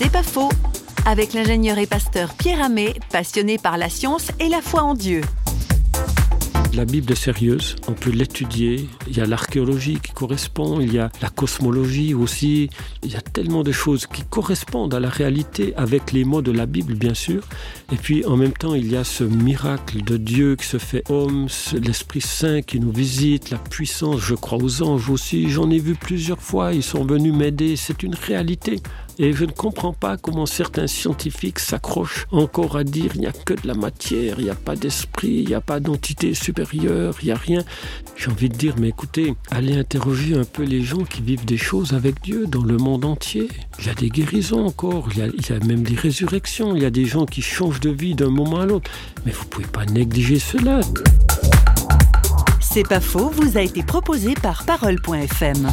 C'est pas faux. Avec l'ingénieur et pasteur Pierre Amé, passionné par la science et la foi en Dieu. La Bible est sérieuse, on peut l'étudier. Il y a l'archéologie qui correspond, il y a la cosmologie aussi. Il y a tellement de choses qui correspondent à la réalité avec les mots de la Bible, bien sûr. Et puis en même temps, il y a ce miracle de Dieu qui se fait homme, l'Esprit Saint qui nous visite, la puissance. Je crois aux anges aussi. J'en ai vu plusieurs fois. Ils sont venus m'aider. C'est une réalité. Et je ne comprends pas comment certains scientifiques s'accrochent encore à dire il n'y a que de la matière, il n'y a pas d'esprit, il n'y a pas d'entité supérieure, il n'y a rien. J'ai envie de dire, mais écoutez, allez interroger un peu les gens qui vivent des choses avec Dieu dans le monde entier. Il y a des guérisons encore, il y a, il y a même des résurrections, il y a des gens qui changent de vie d'un moment à l'autre. Mais vous ne pouvez pas négliger cela. C'est pas faux, vous a été proposé par Parole.fm.